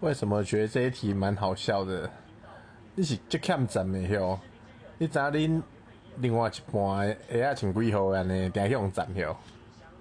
为什么觉得这一题蛮好笑的？你是只欠站的吼，你知影恁另外一半会仔穿几号安尼，常向站吼。